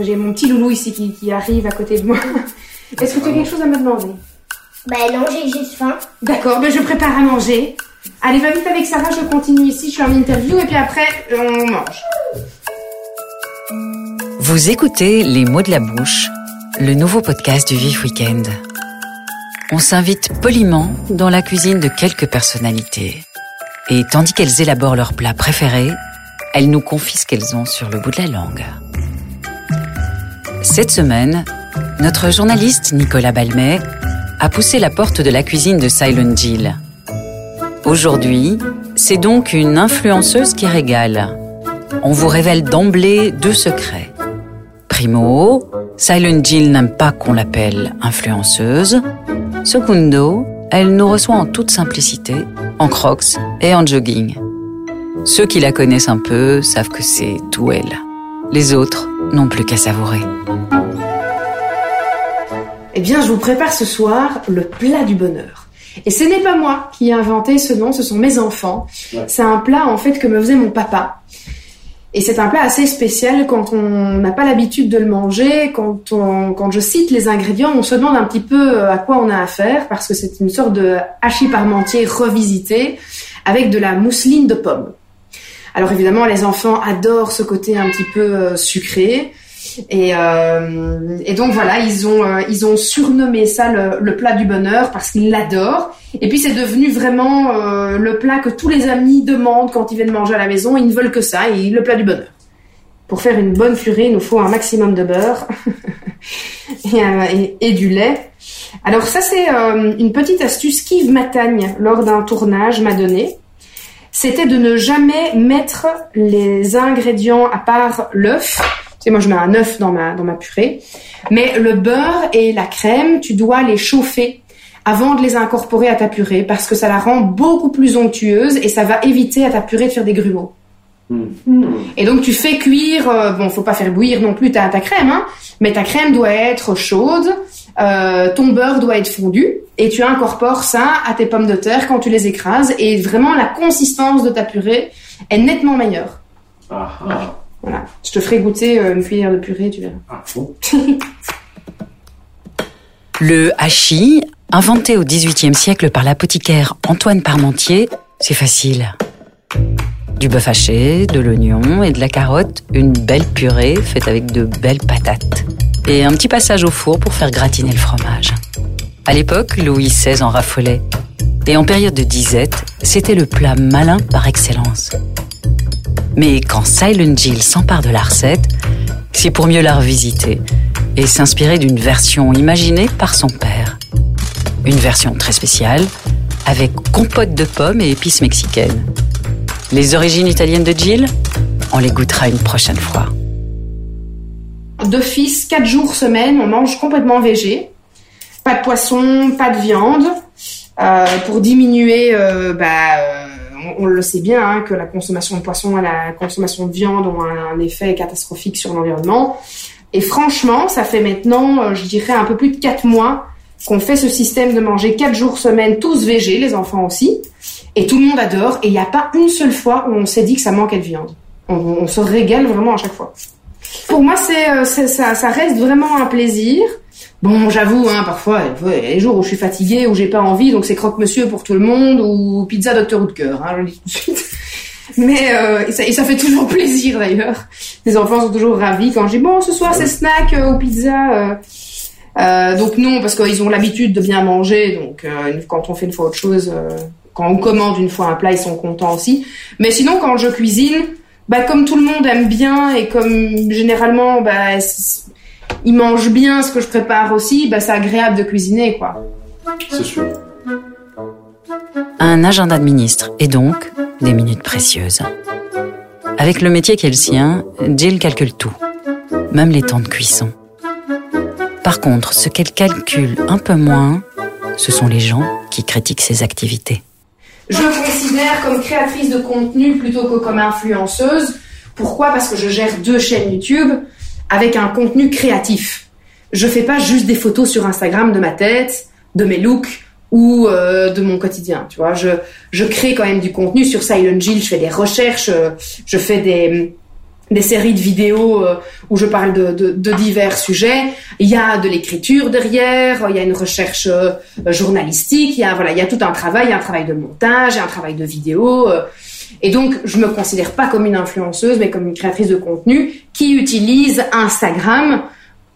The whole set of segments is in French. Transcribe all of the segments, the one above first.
J'ai mon petit loulou ici qui, qui arrive à côté de moi. Est-ce que tu as quelque chose à me demander? Bah non, j'ai juste faim. D'accord, ben je prépare à manger. Allez, va vite avec Sarah, je continue ici, je suis en interview et puis après, on mange. Vous écoutez Les mots de la bouche, le nouveau podcast du Vif Weekend. On s'invite poliment dans la cuisine de quelques personnalités. Et tandis qu'elles élaborent leurs plats préférés, elles nous confient ce qu'elles ont sur le bout de la langue. Cette semaine, notre journaliste Nicolas Balmet a poussé la porte de la cuisine de Silent Jill. Aujourd'hui, c'est donc une influenceuse qui régale. On vous révèle d'emblée deux secrets. Primo, Silent Jill n'aime pas qu'on l'appelle influenceuse. Secundo, elle nous reçoit en toute simplicité, en crocs et en jogging. Ceux qui la connaissent un peu savent que c'est tout elle. Les autres n'ont plus qu'à savourer. Eh bien, je vous prépare ce soir le plat du bonheur. Et ce n'est pas moi qui ai inventé ce nom, ce sont mes enfants. C'est un plat en fait que me faisait mon papa. Et c'est un plat assez spécial quand on n'a pas l'habitude de le manger. Quand, on, quand je cite les ingrédients, on se demande un petit peu euh, à quoi on a affaire parce que c'est une sorte de hachis parmentier revisité avec de la mousseline de pomme. Alors évidemment, les enfants adorent ce côté un petit peu euh, sucré. Et, euh, et, donc voilà, ils ont euh, ils ont surnommé ça le, plat du bonheur parce qu'ils l'adorent. Et puis c'est devenu vraiment le plat que tous les amis demandent quand ils viennent manger à la maison. Ils ne veulent que ça, et le plat du bonheur. Pour faire une bonne purée, il nous faut un maximum de beurre et, du lait. Alors ça c'est une petite astuce qu'Yves Matagne lors d'un tournage m'a donné. C'était de ne jamais mettre les ingrédients à part l'œuf tu sais, moi, je mets un œuf dans ma, dans ma purée. Mais le beurre et la crème, tu dois les chauffer avant de les incorporer à ta purée parce que ça la rend beaucoup plus onctueuse et ça va éviter à ta purée de faire des grumeaux. Mmh. Et donc tu fais cuire, euh, bon, faut pas faire bouillir non plus ta, ta crème, hein, mais ta crème doit être chaude, euh, ton beurre doit être fondu et tu incorpores ça à tes pommes de terre quand tu les écrases et vraiment la consistance de ta purée est nettement meilleure. Ah, ah. Voilà. Je te ferai goûter euh, une cuillère de purée, tu verras. Ah, bon. Le hachis, inventé au XVIIIe siècle par l'apothicaire Antoine Parmentier, c'est facile. Du bœuf haché, de l'oignon et de la carotte, une belle purée faite avec de belles patates. Et un petit passage au four pour faire gratiner le fromage. À l'époque, Louis XVI en raffolait. Et en période de disette, c'était le plat malin par excellence. Mais quand Silent Jill s'empare de la recette, c'est pour mieux la revisiter et s'inspirer d'une version imaginée par son père. Une version très spéciale, avec compote de pommes et épices mexicaines. Les origines italiennes de Jill On les goûtera une prochaine fois. D'office, 4 jours semaine, on mange complètement végé. Pas de poisson, pas de viande. Euh, pour diminuer euh, bah, euh, on, le sait bien hein, que la consommation de poisson et la consommation de viande ont un, un effet catastrophique sur l'environnement. Et franchement, ça fait maintenant, je dirais, un peu plus de quatre mois qu'on fait ce système de manger quatre jours semaine, tous végés, les enfants aussi. Et tout le monde adore. Et il n'y a pas une seule fois où on s'est dit que ça manquait de viande. On, se régale vraiment à chaque fois. Pour moi, c'est, ça, reste vraiment un plaisir. Bon, j'avoue, hein, parfois, il y a des jours où je suis fatiguée, où j'ai pas envie, donc c'est croque-monsieur pour tout le monde, ou pizza docteur cœur, hein, je le dis tout de suite. Mais euh, et, ça, fait toujours plaisir d'ailleurs. Les enfants sont toujours ravis quand dis bon, ce soir c'est snack euh, ou pizza. Euh, euh, donc non, parce qu'ils ont l'habitude de bien manger, donc euh, quand on fait une fois autre chose, euh, quand on commande une fois un plat, ils sont contents aussi. Mais sinon, quand je cuisine, bah comme tout le monde aime bien et comme généralement, bah ils mangent bien ce que je prépare aussi, bah c'est agréable de cuisiner, quoi. C'est sûr. Un agenda de ministre et donc des minutes précieuses. Avec le métier qui est le sien, Jill calcule tout, même les temps de cuisson. Par contre, ce qu'elle calcule un peu moins, ce sont les gens qui critiquent ses activités. Je me considère comme créatrice de contenu plutôt que comme influenceuse. Pourquoi? Parce que je gère deux chaînes YouTube avec un contenu créatif. Je fais pas juste des photos sur Instagram de ma tête, de mes looks ou euh, de mon quotidien, tu vois. Je, je crée quand même du contenu sur Silent Jill, je fais des recherches, je fais des, des séries de vidéos euh, où je parle de, divers sujets. Il y a de l'écriture derrière, il y a une recherche euh, journalistique, il y a voilà, il y a tout un travail, il y a un travail de montage, il y a un travail de vidéo. Euh. et donc, je me considère pas comme une influenceuse, mais comme une créatrice de contenu qui utilise Instagram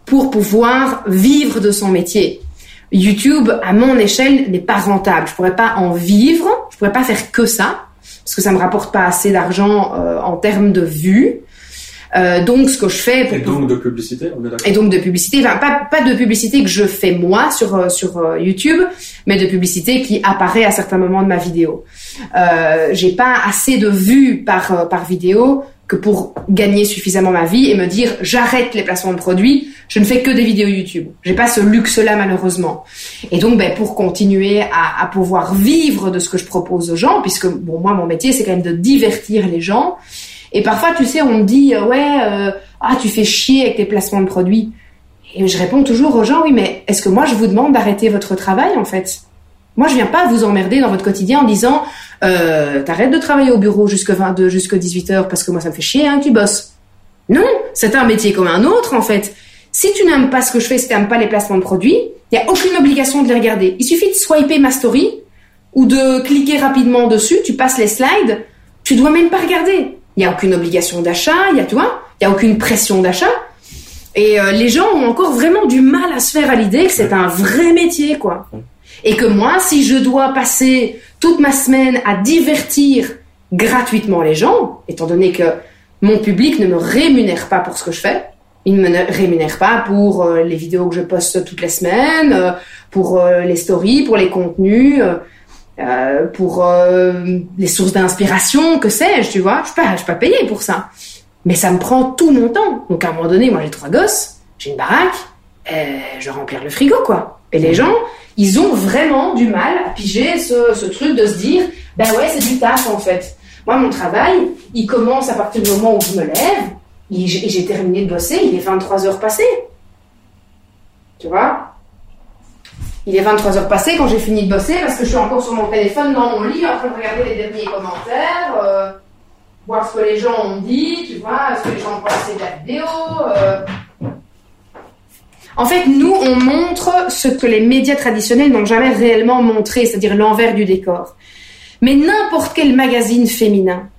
pour pouvoir vivre de son métier. YouTube, à mon échelle, n'est pas rentable. Je pourrais pas en vivre, je pourrais pas faire que ça parce que ça me rapporte pas assez d'argent en termes de vues. Euh, donc, ce que je fais... Pour... Et donc de publicité, on est Et donc de publicité, enfin pas, pas de publicité que je fais moi sur, euh, sur euh, YouTube, mais de publicité qui apparaît à certains moments de ma vidéo. Euh, J'ai pas assez de vues par, euh, par vidéo que pour gagner suffisamment ma vie et me dire j'arrête les placements de produits, je ne fais que des vidéos YouTube. J'ai pas ce luxe-là malheureusement. Et donc ben, pour continuer à, à, pouvoir vivre de ce que je propose aux gens, puisque bon moi mon métier c'est quand même de divertir les gens, et parfois, tu sais, on me dit, euh, ouais, euh, ah, tu fais chier avec tes placements de produits. Et je réponds toujours aux gens, oui, mais est-ce que moi, je vous demande d'arrêter votre travail, en fait? Moi, je viens pas vous emmerder dans votre quotidien en disant, euh, t'arrêtes de travailler au bureau jusque 22, jusque 18 heures parce que moi, ça me fait chier, hein, tu bosses. Non, c'est un métier comme un autre, en fait. Si tu n'aimes pas ce que je fais, si tu n'aimes pas les placements de produits, il n'y a aucune obligation de les regarder. Il suffit de swiper ma story ou de cliquer rapidement dessus, tu passes les slides, tu dois même pas regarder. Il n'y a aucune obligation d'achat, il y a, tu vois, il y a aucune pression d'achat. Et euh, les gens ont encore vraiment du mal à se faire à l'idée que c'est un vrai métier, quoi. Et que moi, si je dois passer toute ma semaine à divertir gratuitement les gens, étant donné que mon public ne me rémunère pas pour ce que je fais, il ne me rémunère pas pour euh, les vidéos que je poste toutes les semaines, euh, pour les stories, pour les contenus. Euh, pour euh, les sources d'inspiration, que sais-je, tu vois. Je suis pas, je suis pas payée pour ça. Mais ça me prend tout mon temps. Donc à un moment donné, moi j'ai trois gosses, j'ai une baraque, euh, je remplir le frigo, quoi. Et les gens, ils ont vraiment du mal à piger ce, ce truc de se dire, ben ouais, c'est du taf en fait. Moi, mon travail, il commence à partir du moment où je me lève, et j'ai terminé de bosser, il est 23 heures passées. Tu vois? Il est 23 heures passées quand j'ai fini de bosser parce que je suis encore sur mon téléphone dans mon lit en train de regarder les derniers commentaires, euh, voir ce que les gens ont dit, tu vois, ce que les gens ont de la vidéo. Euh. En fait, nous, on montre ce que les médias traditionnels n'ont jamais réellement montré, c'est-à-dire l'envers du décor. Mais n'importe quel magazine féminin,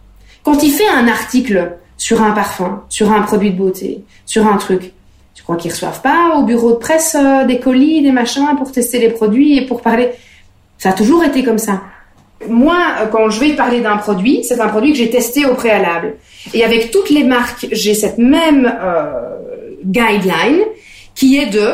quand il fait un article sur un parfum, sur un produit de beauté, sur un truc, je crois qu'ils reçoivent pas au bureau de presse euh, des colis, des machins pour tester les produits et pour parler? Ça a toujours été comme ça. Moi, euh, quand je vais parler d'un produit, c'est un produit que j'ai testé au préalable. Et avec toutes les marques, j'ai cette même euh, guideline qui est de,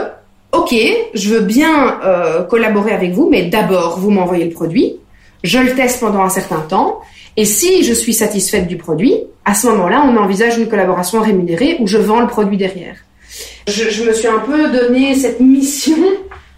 ok, je veux bien euh, collaborer avec vous, mais d'abord, vous m'envoyez le produit, je le teste pendant un certain temps, et si je suis satisfaite du produit, à ce moment-là, on envisage une collaboration rémunérée où je vends le produit derrière. Je, me suis un peu donné cette mission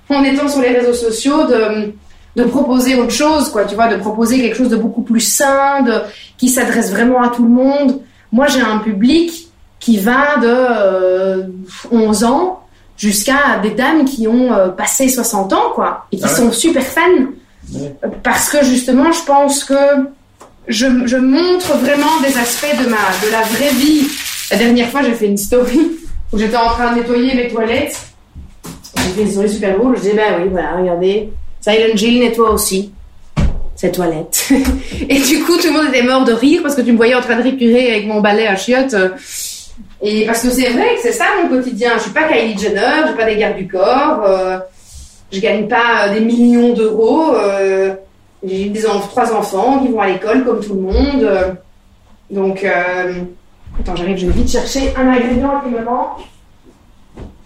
en étant sur les réseaux sociaux de, de proposer autre chose, quoi, tu vois, de proposer quelque chose de beaucoup plus sain, de, qui s'adresse vraiment à tout le monde. Moi, j'ai un public qui va de 11 euh, ans jusqu'à des dames qui ont euh, passé 60 ans, quoi, et qui ah sont super fans. Parce que justement, je pense que je, je, montre vraiment des aspects de, ma, de la vraie vie. La dernière fois, j'ai fait une story où j'étais en train de nettoyer mes toilettes. J'ai fait une story super drôle. Je disais, ben oui, voilà, regardez. Silent Jill nettoie aussi cette toilette. et du coup, tout le monde était mort de rire parce que tu me voyais en train de récurer avec mon balai à chiottes. Et parce que c'est vrai que c'est ça mon quotidien. Je suis pas Kylie Jenner, j'ai pas des gardes du corps, euh, je gagne pas des millions d'euros. Euh, j'ai trois enfants qui vont à l'école comme tout le monde. donc, euh, Attends, j'arrive, je vais vite chercher un ingrédient qui me manque.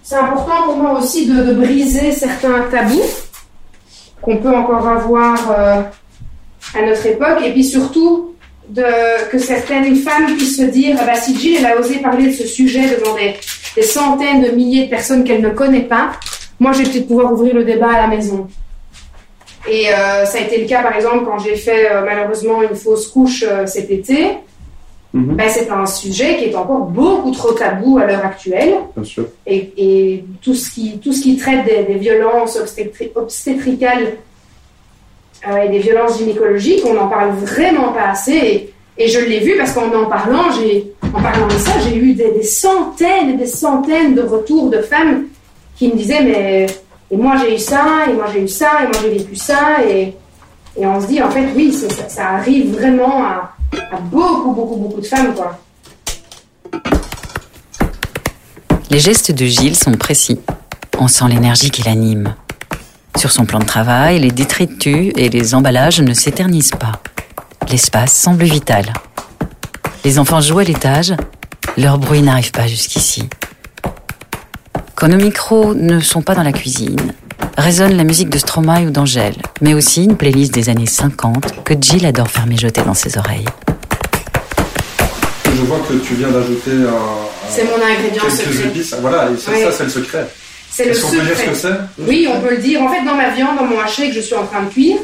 C'est important pour moi aussi de, briser certains tabous qu'on peut encore avoir euh, à notre époque, et puis surtout que certaines femmes puissent se dire, ah bah, si Jill elle a osé parler de ce sujet devant des, centaines de milliers de personnes qu'elle ne connaît pas, moi je vais peut-être pouvoir ouvrir le débat à la maison. Et euh, ça a été le cas par exemple quand j'ai fait euh, malheureusement une fausse couche cet été. Mhm. ben, c'est un sujet qui est encore beaucoup trop tabou à l'heure actuelle. Bien sûr. Et, et, tout, ce qui, tout ce qui traite des, violences obstétricales euh, et des violences gynécologiques, on n'en parle vraiment pas assez. Et, je l'ai vu parce qu'en en parlant, j'ai en parlant de ça, j'ai eu des, des centaines et des centaines de retours de femmes qui me disaient mais et moi j'ai eu ça, et moi j'ai eu ça, et moi j'ai vécu ça, et, et on se dit en fait oui, ça arrive vraiment à, à beaucoup, beaucoup, beaucoup de femmes quoi. Les gestes de Gilles sont précis. On sent l'énergie qui l'anime. Sur son plan de travail, les détritus et les emballages ne s'éternisent pas. L'espace semble vital. Les enfants jouent à l'étage, leur bruit n'arrive pas jusqu'ici. Quand nos micros ne sont pas dans la cuisine, résonne la musique de Stromae ou d'Angèle, mais aussi une playlist des années 50 que Jill adore faire mijoter dans ses oreilles. Je vois que tu viens d'ajouter un, C'est mon ingrédient secret. épices. Voilà, et c'est ça, c'est le secret. C'est le Est-ce qu'on peut dire ce secret. que c'est? Oui, on peut le dire. En fait, dans ma viande, dans mon haché que je suis en train de cuire,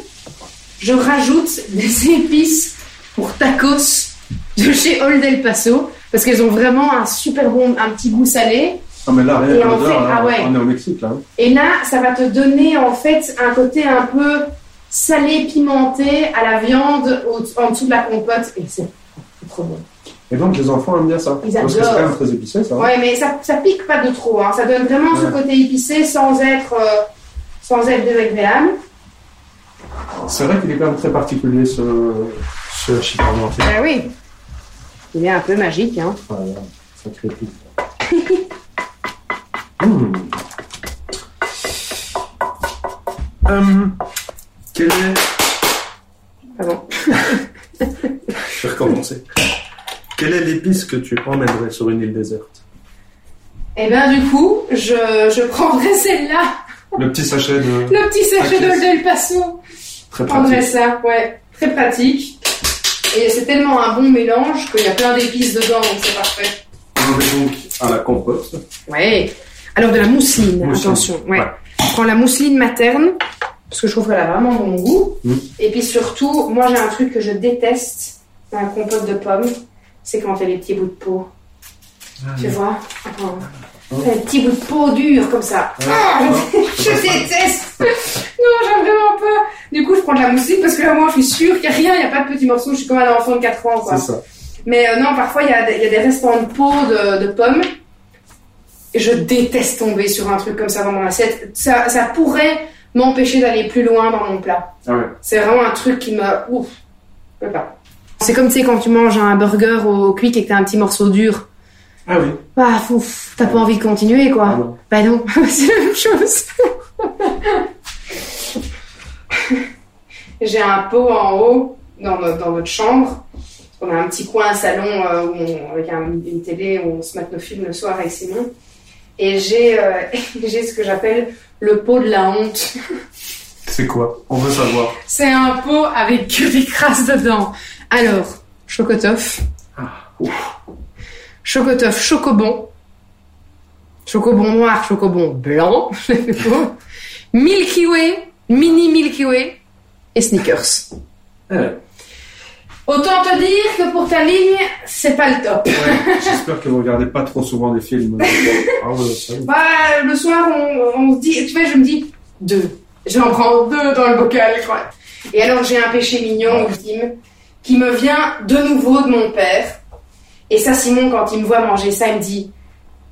je rajoute des épices pour tacos de chez Old El Paso parce qu'elles ont vraiment un super bon, un petit goût salé. Non, mais là, rien Et que en fait, hein, ah ouais. on est au Mexique, là. hein. Et là, ça va te donner en fait un côté un peu salé, pimenté à la viande au- en dessous de la compote. Et c'est trop bon. Et donc, les enfants aiment bien ça. Ils Parce que c'est quand même très épicé, ça. hein. Ouais, mais ça, ça pique pas de trop. Hein. Ça donne vraiment ce côté épicé sans être, euh, sans être désagréable. C'est vrai qu'il est quand même très particulier, ce, ce hachis parmentier. Ah oui. Il est un peu magique. Hein. Voilà, ça crépite. Mmh. Hum, quel est... Pardon. Je vais recommencer. Quelle est l'épice que tu emmènerais sur une île déserte Et ben du coup, je, je prendrais celle-là, Le petit sachet de... le petit sachet Ok. de Del Paso. Très Je prendrais pratique. ça, ouais, très pratique. Et c'est tellement un bon mélange qu'il y a plein d'épices dedans, donc c'est parfait. On est donc à la compote. Ouais. Alors de la mousseline, Mousseline. attention. Ouais. Ouais. Je prends la mousseline materne parce que je trouve qu'elle a vraiment bon goût. Mm. Et puis surtout, moi j'ai un truc que je déteste dans la compote de pommes, c'est quand a les petits bouts de peau. Tu vois Attends. Un petit bout de peau dur comme ça. Ah, je déteste. Non, j'aime vraiment pas. Du coup, je prends de la mousseline parce que là, moi, je suis sûre qu'il n'y a rien, il n'y a pas de petits morceaux. Je suis comme un enfant de 4 ans, quoi. C'est ça. Mais euh, non, parfois, il y, a des- il y a des restants de peau de, de pommes. Et je déteste tomber sur un truc comme ça dans mon assiette. Ça, ça pourrait m'empêcher d'aller plus loin dans mon plat. Ah ouais. C'est vraiment un truc qui me... Ouf, je peux pas. C'est comme, tu sais, quand tu manges un burger au quick et que t'as un petit morceau dur. Ah oui. Bah, ouf, t'as pas envie de continuer, quoi. Ah non. Bah non, c'est la même chose. J'ai un pot en haut dans notre, dans notre chambre. On a un petit coin, un salon euh, où on- avec un- une télé où on se met nos films le soir avec Simon. Et j'ai euh, j'ai ce que j'appelle le pot de la honte. C'est quoi? On veut savoir. C'est un pot avec que des crasses dedans. Alors, chocotoff. Chocotoff, chocobon. Chocobon noir, chocobon blanc. Milky Way, mini Milky Way et Snickers. Eh ouais. Autant te dire que pour ta ligne, c'est pas le top. Ouais, J'espère que vous regardez pas trop souvent des films. Ah. Bah, le soir, on, on se dit, tu vois, je me dis deux. J'en prends deux dans le bocal, quoi. Et alors, j'ai un péché mignon ultime qui me vient de nouveau de mon père. Et ça, Simon, quand il me voit manger ça, il me dit,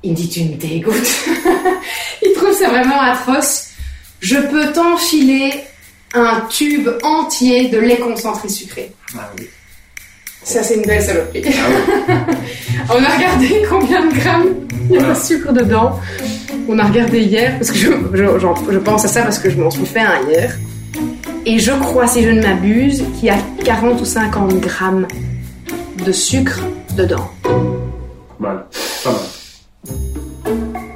il me dit, tu me dégoûtes. il trouve ça vraiment atroce. Je peux t'enfiler un tube entier de lait concentré sucré. Ah oui. Ça, c'est une belle saloperie. Ah oui. On a regardé combien de grammes il y a de sucre dedans. On a regardé hier, parce que je, je pense à ça parce que je m'en suis fait un hier. Et je crois, si je ne m'abuse, qu'il y a 40 ou 50 grammes de sucre dedans. Mal. Pas mal.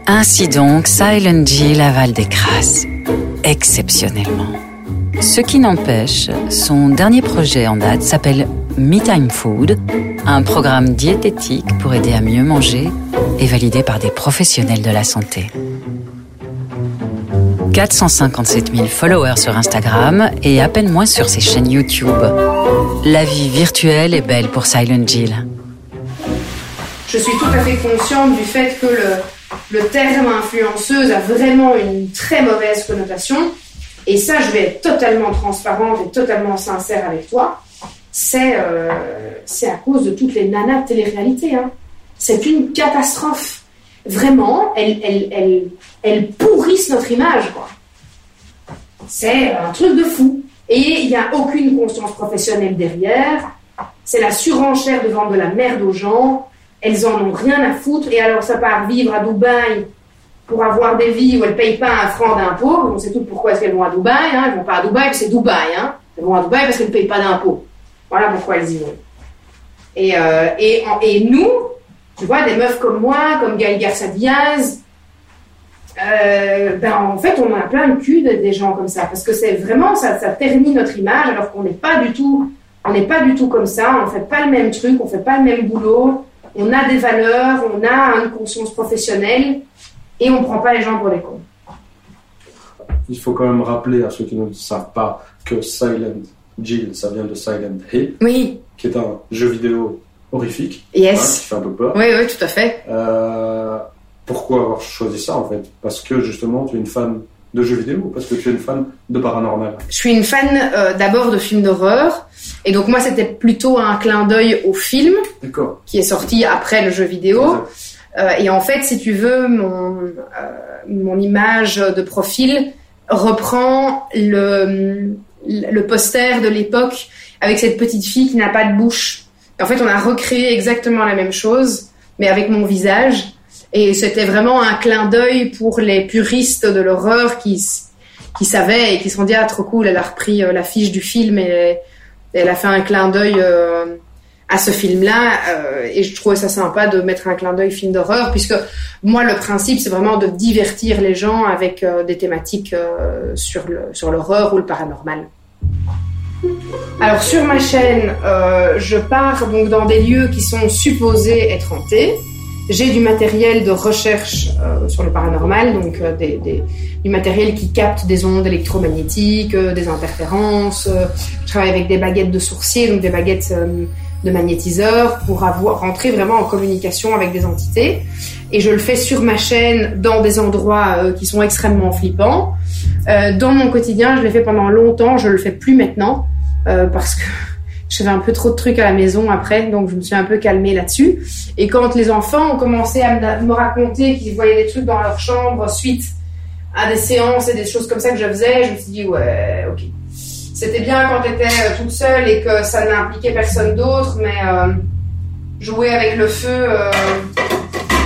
Ainsi donc, Silent Jill avale des crasses. Exceptionnellement. Ce qui n'empêche, son dernier projet en date s'appelle Me Time Food, un programme diététique pour aider à mieux manger et validé par des professionnels de la santé. 457 000 followers sur Instagram et à peine moins sur ses chaînes YouTube. La vie virtuelle est belle pour Silent Jill. Je suis tout à fait consciente du fait que le, terme influenceuse a vraiment une très mauvaise connotation. Et ça, je vais être totalement transparente et totalement sincère avec toi. C'est euh, à cause de toutes les nanas de télé-réalité. Hein. c'est une catastrophe. Vraiment, elles, elles, elles, elles pourrissent notre image. C'est un truc de fou. Et il n'y a aucune conscience professionnelle derrière. C'est la surenchère de vendre de la merde aux gens. Elles en ont rien à foutre. Et alors, ça part vivre à Dubaï pour avoir des vies où elles ne payent pas un franc d'impôt. On sait tout pourquoi est-ce qu'elles vont à Dubaï. Hein. Elles vont pas à Dubaï, c'est Dubaï. Hein. Elles vont à Dubaï parce qu'elles ne payent pas d'impôt. Voilà pourquoi elles y vont. Et, euh, et, et nous, tu vois, des meufs comme moi, comme Gaël Garcia Diaz, euh, ben en fait, on a plein de cul des gens comme ça, parce que c'est vraiment ça, ça ternit notre image, alors qu'on n'est pas du tout, on n'est pas du tout comme ça, on fait pas le même truc, on fait pas le même boulot, on a des valeurs, on a une conscience professionnelle, et on prend pas les gens pour des cons. Il faut quand même rappeler à ceux qui ne savent pas que Silent Jill, ça vient de Silent Hill, Oui, qui est un jeu vidéo horrifique, yes. qui fait un peu peur. Oui, oui, tout à fait. Euh, pourquoi avoir choisi ça en fait? Parce que justement tu es une fan de jeux vidéo ou parce que tu es une fan de paranormal? Je suis une fan euh, d'abord de films d'horreur, et donc moi c'était plutôt un clin d'œil au film qui est sorti après le jeu vidéo. Euh, et en fait, si tu veux, mon, euh, mon image de profil reprend le, le poster de l'époque avec cette petite fille qui n'a pas de bouche. En fait, on a recréé exactement la même chose, mais avec mon visage. Et c'était vraiment un clin d'œil pour les puristes de l'horreur qui, qui savaient et qui se sont dit, ah, trop cool, elle a repris euh, l'affiche du film et, elle a fait un clin d'œil euh, à ce film-là. euh, et je trouvais ça sympa de mettre un clin d'œil film d'horreur, puisque moi, le principe, c'est vraiment de divertir les gens avec des thématiques sur sur l'horreur ou le paranormal. Alors sur ma chaîne, euh, je pars donc dans des lieux qui sont supposés être hantés. J'ai du matériel de recherche euh, sur le paranormal, donc euh, du matériel qui capte des ondes électromagnétiques, des interférences. je travaille avec des baguettes de sourcier, donc des baguettes de magnétiseurs, pour avoir rentrer vraiment en communication avec des entités. Et je le fais sur ma chaîne dans des endroits qui sont extrêmement flippants. Dans mon quotidien, je l'ai fait pendant longtemps, je le fais plus maintenant euh, parce que je faisais un peu trop de trucs à la maison après, donc je me suis un peu calmée là-dessus. Et quand les enfants ont commencé à me, raconter qu'ils voyaient des trucs dans leur chambre suite à des séances et des choses comme ça que je faisais, je me suis dit ouais, ok. C'était bien quand tu étais toute seule et que ça n'impliquait personne d'autre, mais euh, jouer avec le feu, euh,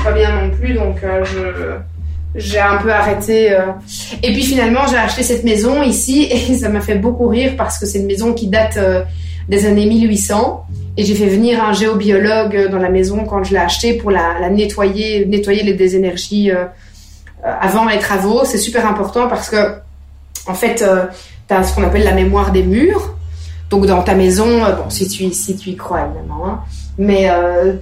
pas bien non plus, donc euh, je j'ai un peu arrêté. euh. Et puis finalement, j'ai acheté cette maison ici et ça m'a fait beaucoup rire parce que c'est une maison qui date euh, des années 1800 et j'ai fait venir un géobiologue dans la maison quand je l'ai achetée pour la, nettoyer, nettoyer les des énergies euh, euh, avant les travaux. C'est super important parce que en fait, tu as ce qu'on appelle la mémoire des murs. Donc dans ta maison, euh, bon, si tu, si tu y crois évidemment, hein, mais euh,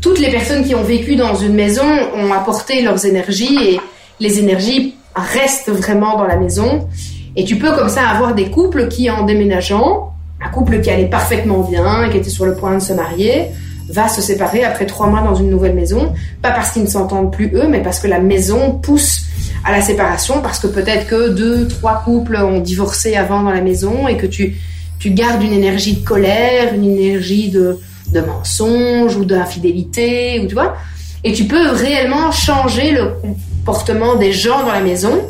toutes les personnes qui ont vécu dans une maison ont apporté leurs énergies et les énergies restent vraiment dans la maison. Et tu peux comme ça avoir des couples qui, en déménageant, un couple qui allait parfaitement bien, qui était sur le point de se marier, va se séparer après trois mois dans une nouvelle maison. Pas parce qu'ils ne s'entendent plus eux, mais parce que la maison pousse à la séparation, parce que peut-être que deux, trois couples ont divorcé avant dans la maison et que tu, tu gardes une énergie de colère, une énergie de, de mensonge ou d'infidélité, ou tu vois. Et tu peux réellement changer le des gens dans la maison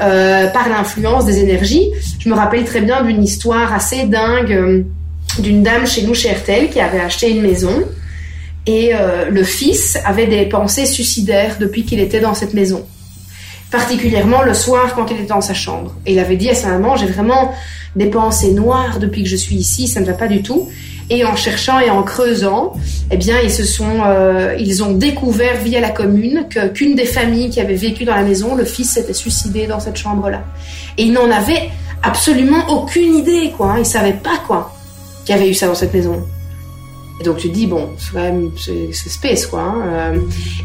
euh, par l'influence des énergies. Je me rappelle très bien d'une histoire assez dingue euh, d'une dame chez nous, chez RTL, qui avait acheté une maison. Et euh, le fils avait des pensées suicidaires depuis qu'il était dans cette maison. Particulièrement le soir quand il était dans sa chambre. Et il avait dit à sa maman, j'ai vraiment des pensées noires depuis que je suis ici, ça ne va pas du tout. Et en cherchant et en creusant, eh bien, ils se sont, euh, ils ont découvert via la commune qu'une des familles qui avait vécu dans la maison, le fils s'était suicidé dans cette chambre-là. Et ils n'en avaient absolument aucune idée, quoi. Hein. Ils savaient pas quoi qu'il y avait eu ça dans cette maison. Et donc tu te dis bon, c'est quand même c'est space quoi. hein. Euh,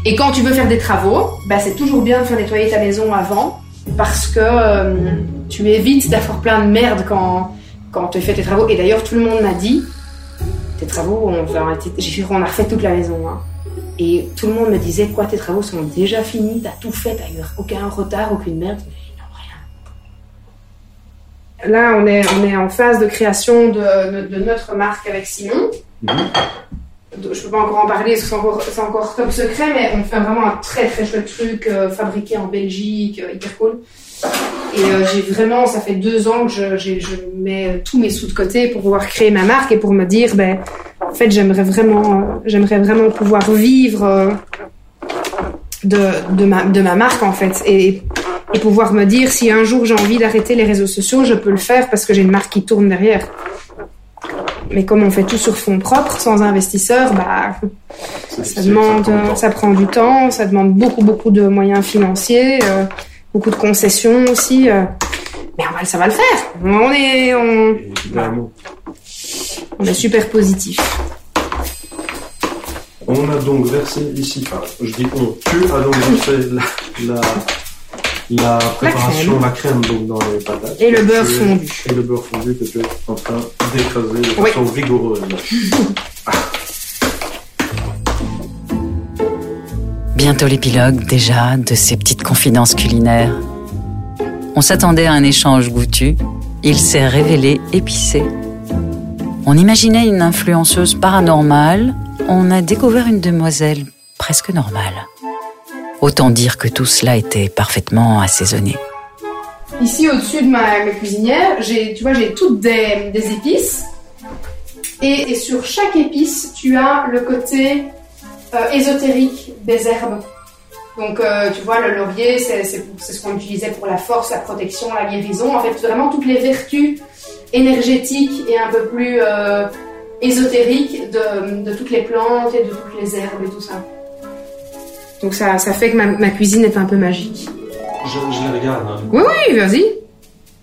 Et quand tu veux faire des travaux, bah, c'est toujours bien de faire nettoyer ta maison avant parce que euh, tu évites d'avoir plein de merde quand quand tu fais tes travaux. Et d'ailleurs tout le monde m'a dit tes travaux, on, j'ai- on a refait toute la maison. hein. Et tout le monde me disait quoi, tes travaux sont déjà finis, t'as tout fait, t'as eu aucun retard, aucune merde. Mais non, rien. Là, on est, on est en phase de création de, de- de notre marque avec Simon. Mhm. je peux pas encore en parler encore, c'est encore top secret, mais on fait vraiment un très très chouette truc euh, fabriqué en Belgique, euh, hyper cool. Et euh, j'ai vraiment, ça fait deux ans que je, mets tous mes sous de côté pour pouvoir créer ma marque et pour me dire, ben, en fait, j'aimerais vraiment, euh, j'aimerais vraiment pouvoir vivre euh, de, de, ma, de ma marque en fait et, et pouvoir me dire si un jour j'ai envie d'arrêter les réseaux sociaux, je peux le faire parce que j'ai une marque qui tourne derrière. Mais comme on fait tout sur fonds propres, sans investisseurs, bah, ça demande, prend du euh, temps. ça prend du temps, ça demande beaucoup, beaucoup de moyens financiers, euh, beaucoup de concessions aussi. euh. mais on va, ça va le faire. On est, on, Évidemment. on est super positif. On a donc versé ici, enfin, je dis on, tu as donc versé la, la, la préparation, la crème, donc dans les patates. Et le beurre fondu. Et le beurre fondu que tu es en train d'écraser de Oui. façon rigoureuse. Bientôt l'épilogue déjà de ces petites confidences culinaires. On s'attendait à un échange goûtu, il s'est révélé épicé. On imaginait une influenceuse paranormale, on a découvert une demoiselle presque normale. Autant dire que tout cela était parfaitement assaisonné. Ici, au-dessus de ma, cuisinière, j'ai, tu vois, j'ai toutes des, épices. Et sur chaque épice, tu as le côté euh, ésotérique des herbes. Donc, euh, tu vois, le laurier, c'est, c'est, pour- c'est ce qu'on utilisait pour la force, la protection, la guérison. En fait, vraiment toutes les vertus énergétiques et un peu plus euh, ésotériques de, de toutes les plantes et de toutes les herbes et tout ça. Donc, ça, ça fait que ma, ma cuisine est un peu magique. Je, je les regarde. hein. Oui, oui, vas-y.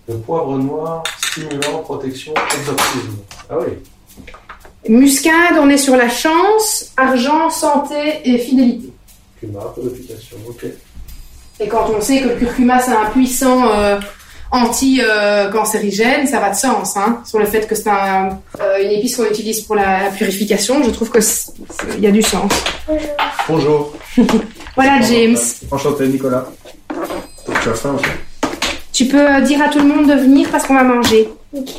Le poivre noir, stimulant, protection, exorcisme. Ah oui. Muscade, on est sur la chance, argent, santé et fidélité. Cumin, purification, ok. Et quand on sait que le curcuma c'est un puissant euh, anti-cancérigène, ça va de sens. Hein, sur le fait que c'est un, euh, une épice qu'on utilise pour la, la purification, je trouve que c'est- c'est- il y a du sens. Bonjour. Voilà James, Enchanté Nicolas. Donc tu as faim aussi tu peux euh, dire à tout le monde de venir parce qu'on va manger. Ok.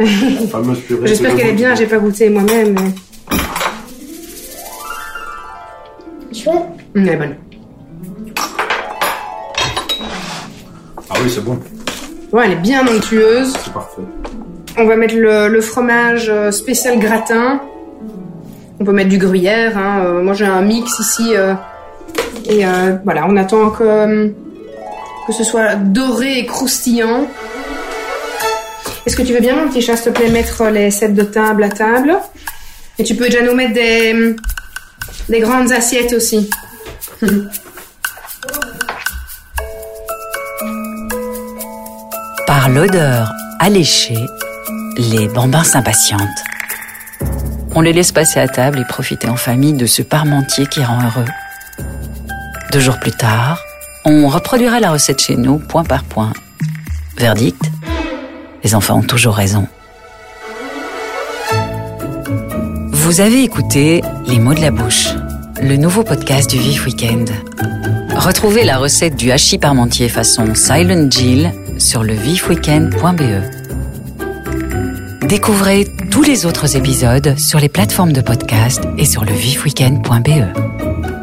La fameuse purée. J'espère qu'elle est bien, j'ai pas goûté moi-même. mais- Chouette. Hum, Elle est bonne. Ah oui, c'est bon. Ouais, elle est bien onctueuse. C'est parfait. On va mettre le, le fromage euh, spécial gratin. On peut mettre du gruyère. Hein. euh, moi, j'ai un mix ici. euh, et euh, voilà, on attend que, que ce soit doré et croustillant. Est-ce que tu veux bien, mon petit chat, s'il te plaît, mettre les sets de table à table? Et tu peux déjà nous mettre des, des grandes assiettes aussi. Par l'odeur alléchée, les bambins s'impatientent. On les laisse passer à table et profiter en famille de ce parmentier qui rend heureux. Deux jours plus tard, on reproduira la recette chez nous, point par point. Verdict Les enfants ont toujours raison. Vous avez écouté Les mots de la bouche, le nouveau podcast du Vif Weekend. Retrouvez la recette du hachis parmentier façon Silent Jill sur le vifweekend.be. Découvrez tous les autres épisodes sur les plateformes de podcast et sur le vifweekend.be.